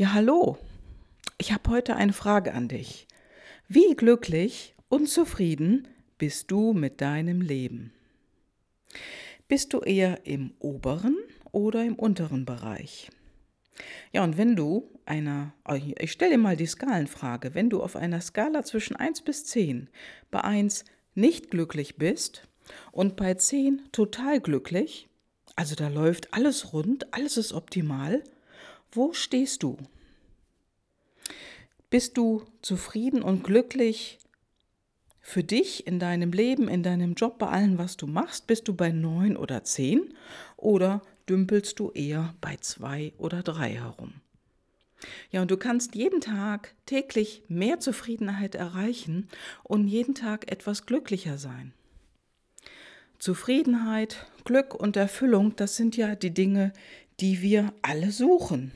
Ja, hallo. Ich habe heute eine Frage an dich. Wie glücklich und zufrieden bist du mit deinem Leben? Bist du eher im oberen oder im unteren Bereich? Ja, und wenn du einer, ich stelle dir mal die Skalenfrage, wenn du auf einer Skala zwischen 1 bis 10 bei 1 nicht glücklich bist und bei 10 total glücklich, also da läuft alles rund, alles ist optimal, wo stehst du? Bist du zufrieden und glücklich für dich in deinem Leben, in deinem Job, bei allem, was du machst? Bist du bei neun oder zehn oder dümpelst du eher bei zwei oder drei herum? Ja, und du kannst jeden Tag täglich mehr Zufriedenheit erreichen und jeden Tag etwas glücklicher sein. Zufriedenheit, Glück und Erfüllung, das sind ja die Dinge, die wir alle suchen.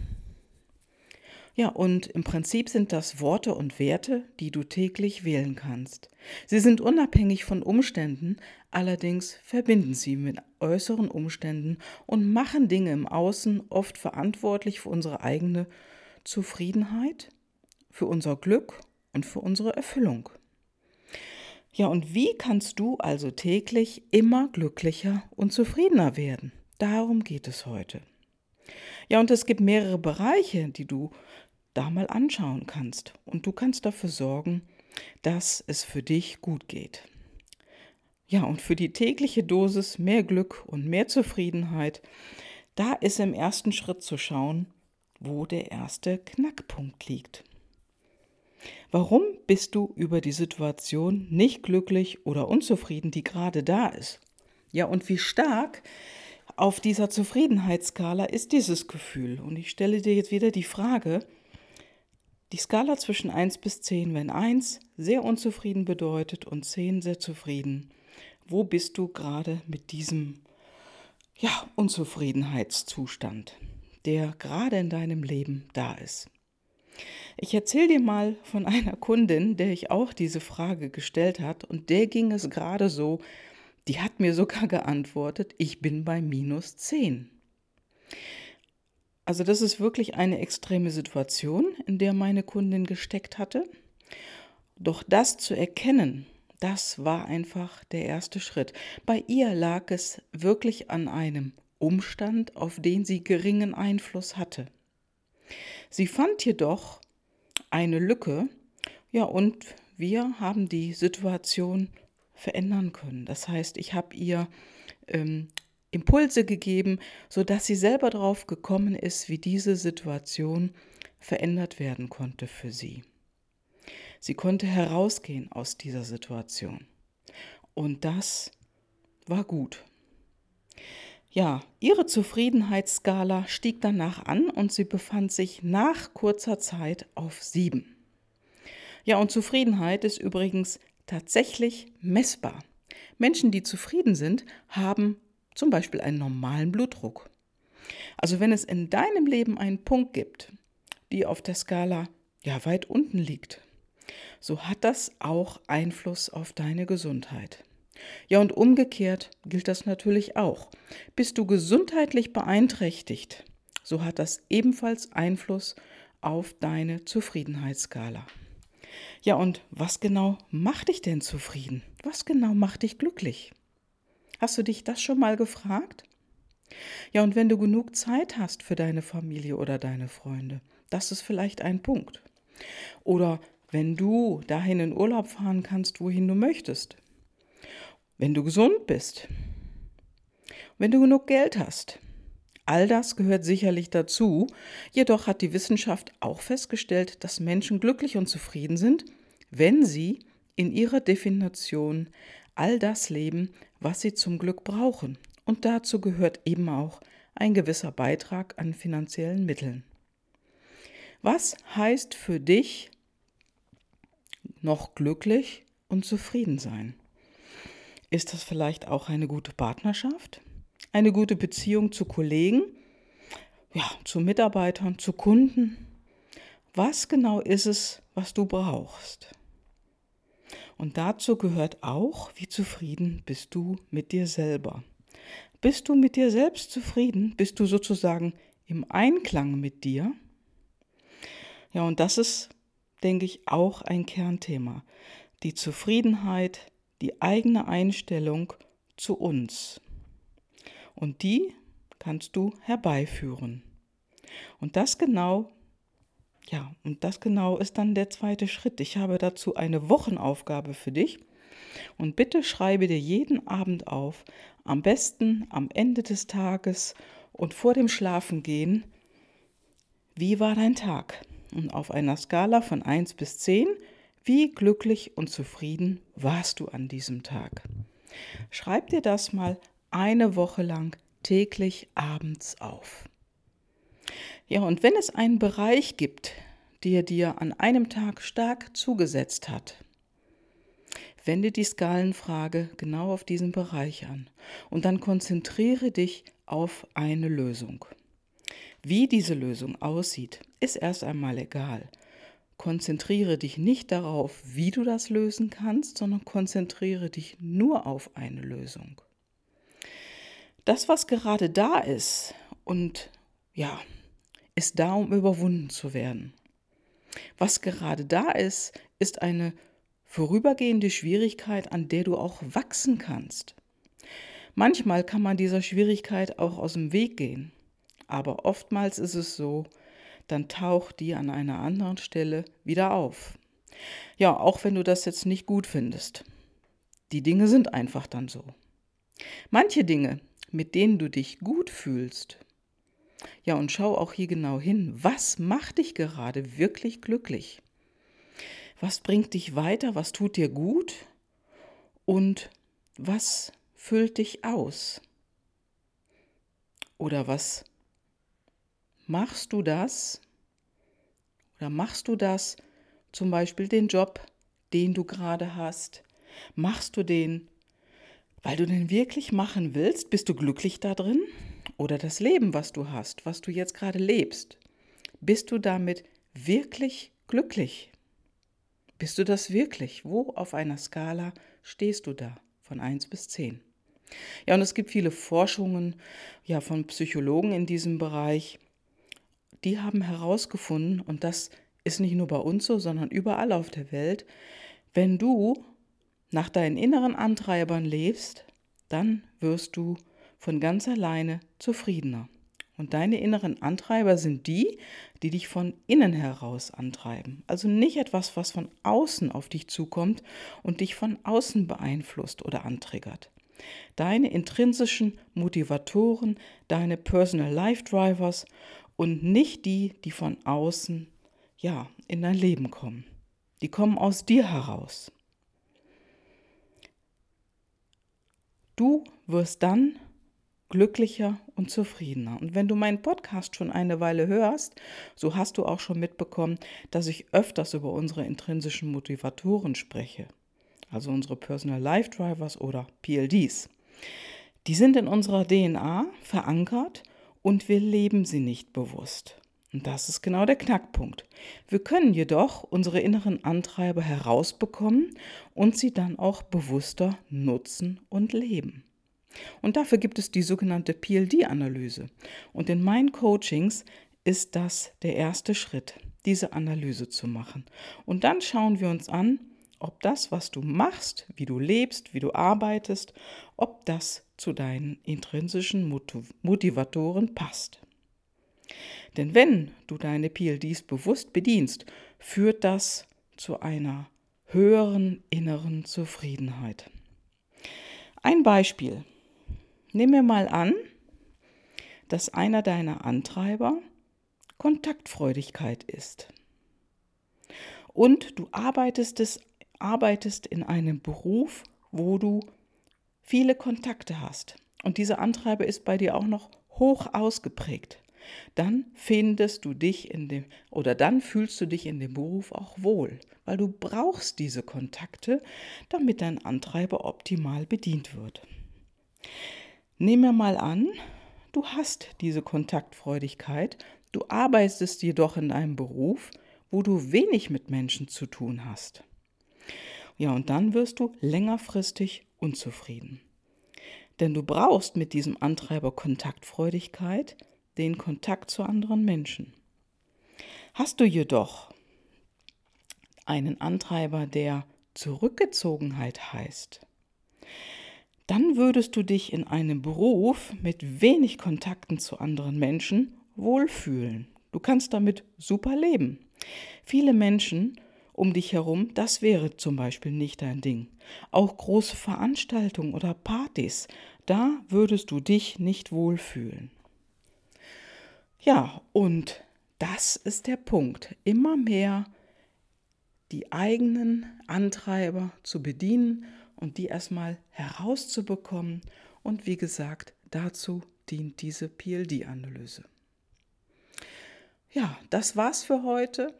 Ja, und im Prinzip sind das Worte und Werte, die du täglich wählen kannst. Sie sind unabhängig von Umständen, allerdings verbinden sie mit äußeren Umständen und machen Dinge im Außen oft verantwortlich für unsere eigene Zufriedenheit, für unser Glück und für unsere Erfüllung. Ja, und wie kannst du also täglich immer glücklicher und zufriedener werden? Darum geht es heute. Ja, und es gibt mehrere Bereiche, die du da mal anschauen kannst. Und du kannst dafür sorgen, dass es für dich gut geht. Ja, und für die tägliche Dosis mehr Glück und mehr Zufriedenheit, da ist im ersten Schritt zu schauen, wo der erste Knackpunkt liegt. Warum bist du über die Situation nicht glücklich oder unzufrieden, die gerade da ist? Ja, und wie stark auf dieser Zufriedenheitsskala ist dieses Gefühl? Und ich stelle dir jetzt wieder die Frage, die Skala zwischen 1 bis 10, wenn 1 sehr unzufrieden bedeutet und 10 sehr zufrieden. Wo bist du gerade mit diesem ja, Unzufriedenheitszustand, der gerade in deinem Leben da ist? Ich erzähle dir mal von einer Kundin, der ich auch diese Frage gestellt hat und der ging es gerade so, die hat mir sogar geantwortet, ich bin bei minus 10. Also das ist wirklich eine extreme Situation, in der meine Kundin gesteckt hatte. Doch das zu erkennen, das war einfach der erste Schritt. Bei ihr lag es wirklich an einem Umstand, auf den sie geringen Einfluss hatte. Sie fand jedoch eine Lücke, ja, und wir haben die Situation verändern können. Das heißt, ich habe ihr ähm, Impulse gegeben, sodass sie selber darauf gekommen ist, wie diese Situation verändert werden konnte für sie. Sie konnte herausgehen aus dieser Situation. Und das war gut. Ja, ihre Zufriedenheitsskala stieg danach an und sie befand sich nach kurzer Zeit auf sieben. Ja, und Zufriedenheit ist übrigens tatsächlich messbar. Menschen, die zufrieden sind, haben zum Beispiel einen normalen Blutdruck. Also wenn es in deinem Leben einen Punkt gibt, die auf der Skala ja weit unten liegt, so hat das auch Einfluss auf deine Gesundheit. Ja, und umgekehrt gilt das natürlich auch. Bist du gesundheitlich beeinträchtigt, so hat das ebenfalls Einfluss auf deine Zufriedenheitsskala. Ja, und was genau macht dich denn zufrieden? Was genau macht dich glücklich? Hast du dich das schon mal gefragt? Ja, und wenn du genug Zeit hast für deine Familie oder deine Freunde, das ist vielleicht ein Punkt. Oder wenn du dahin in Urlaub fahren kannst, wohin du möchtest. Wenn du gesund bist. Wenn du genug Geld hast. All das gehört sicherlich dazu, jedoch hat die Wissenschaft auch festgestellt, dass Menschen glücklich und zufrieden sind, wenn sie in ihrer Definition all das leben, was sie zum Glück brauchen. Und dazu gehört eben auch ein gewisser Beitrag an finanziellen Mitteln. Was heißt für dich noch glücklich und zufrieden sein? Ist das vielleicht auch eine gute Partnerschaft? Eine gute Beziehung zu Kollegen? Ja, zu Mitarbeitern, zu Kunden? Was genau ist es, was du brauchst? Und dazu gehört auch, wie zufrieden bist du mit dir selber. Bist du mit dir selbst zufrieden? Bist du sozusagen im Einklang mit dir? Ja, und das ist, denke ich, auch ein Kernthema. Die Zufriedenheit, die eigene Einstellung zu uns. Und die kannst du herbeiführen. Und das genau, ja, und das genau ist dann der zweite Schritt. Ich habe dazu eine Wochenaufgabe für dich. Und bitte schreibe dir jeden Abend auf, am besten am Ende des Tages und vor dem Schlafengehen, wie war dein Tag? Und auf einer Skala von 1 bis 10, wie glücklich und zufrieden warst du an diesem Tag? Schreib dir das mal eine Woche lang täglich abends auf. Ja, und wenn es einen Bereich gibt, der dir an einem Tag stark zugesetzt hat, wende die Skalenfrage genau auf diesen Bereich an und dann konzentriere dich auf eine Lösung. Wie diese Lösung aussieht, ist erst einmal egal. Konzentriere dich nicht darauf, wie du das lösen kannst, sondern konzentriere dich nur auf eine Lösung. Das, was gerade da ist und ja, ist da, um überwunden zu werden. Was gerade da ist, ist eine vorübergehende Schwierigkeit, an der du auch wachsen kannst. Manchmal kann man dieser Schwierigkeit auch aus dem Weg gehen, aber oftmals ist es so, dann taucht die an einer anderen Stelle wieder auf. Ja, auch wenn du das jetzt nicht gut findest. Die Dinge sind einfach dann so. Manche Dinge, mit denen du dich gut fühlst, ja, und schau auch hier genau hin, was macht dich gerade wirklich glücklich? Was bringt dich weiter? Was tut dir gut? Und was füllt dich aus? Oder was machst du das? Oder machst du das zum Beispiel den Job, den du gerade hast? Machst du den, weil du den wirklich machen willst? Bist du glücklich da drin? Oder das Leben, was du hast, was du jetzt gerade lebst? Bist du damit wirklich glücklich? Bist du das wirklich? Wo auf einer Skala stehst du da von 1 bis 10? Ja, und es gibt viele Forschungen ja, von Psychologen in diesem Bereich, die haben herausgefunden, und das ist nicht nur bei uns so, sondern überall auf der Welt, wenn du nach deinen inneren Antreibern lebst, dann wirst du von ganz alleine zufriedener. Und deine inneren Antreiber sind die, die dich von innen heraus antreiben. Also nicht etwas, was von außen auf dich zukommt und dich von außen beeinflusst oder antriggert. Deine intrinsischen Motivatoren, deine Personal Life Drivers und nicht die, die von außen ja, in dein Leben kommen. Die kommen aus dir heraus. Du wirst dann glücklicher und zufriedener. Und wenn du meinen Podcast schon eine Weile hörst, so hast du auch schon mitbekommen, dass ich öfters über unsere intrinsischen Motivatoren spreche, also unsere Personal Life Drivers oder PLDs. Die sind in unserer DNA verankert und wir leben sie nicht bewusst. Und das ist genau der Knackpunkt. Wir können jedoch unsere inneren Antreiber herausbekommen und sie dann auch bewusster nutzen und leben. Und dafür gibt es die sogenannte PLD-Analyse. Und in meinen Coachings ist das der erste Schritt, diese Analyse zu machen. Und dann schauen wir uns an, ob das, was du machst, wie du lebst, wie du arbeitest, ob das zu deinen intrinsischen Motivatoren passt. Denn wenn du deine PLDs bewusst bedienst, führt das zu einer höheren inneren Zufriedenheit. Ein Beispiel. Nimm mir mal an, dass einer deiner Antreiber Kontaktfreudigkeit ist. Und du arbeitest, es, arbeitest in einem Beruf, wo du viele Kontakte hast. Und dieser Antreiber ist bei dir auch noch hoch ausgeprägt. Dann findest du dich in dem oder dann fühlst du dich in dem Beruf auch wohl, weil du brauchst diese Kontakte, damit dein Antreiber optimal bedient wird. Nehmen wir mal an, du hast diese Kontaktfreudigkeit, du arbeitest jedoch in einem Beruf, wo du wenig mit Menschen zu tun hast. Ja, und dann wirst du längerfristig unzufrieden. Denn du brauchst mit diesem Antreiber Kontaktfreudigkeit den Kontakt zu anderen Menschen. Hast du jedoch einen Antreiber, der Zurückgezogenheit heißt, dann würdest du dich in einem Beruf mit wenig Kontakten zu anderen Menschen wohlfühlen. Du kannst damit super leben. Viele Menschen um dich herum, das wäre zum Beispiel nicht dein Ding. Auch große Veranstaltungen oder Partys, da würdest du dich nicht wohlfühlen. Ja, und das ist der Punkt. Immer mehr die eigenen Antreiber zu bedienen und die erstmal herauszubekommen. Und wie gesagt, dazu dient diese PLD-Analyse. Ja, das war's für heute.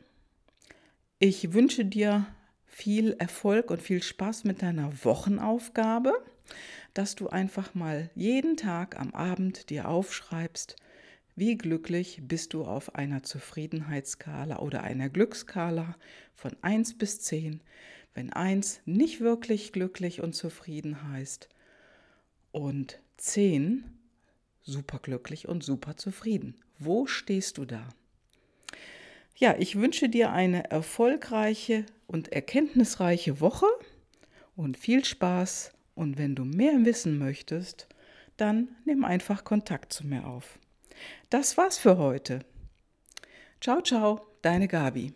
Ich wünsche dir viel Erfolg und viel Spaß mit deiner Wochenaufgabe, dass du einfach mal jeden Tag am Abend dir aufschreibst, wie glücklich bist du auf einer Zufriedenheitsskala oder einer Glückskala von 1 bis 10, wenn 1 nicht wirklich glücklich und zufrieden heißt und 10 superglücklich und super zufrieden. Wo stehst du da? Ja, ich wünsche dir eine erfolgreiche und erkenntnisreiche Woche und viel Spaß. Und wenn du mehr wissen möchtest, dann nimm einfach Kontakt zu mir auf. Das war's für heute. Ciao, ciao, deine Gabi.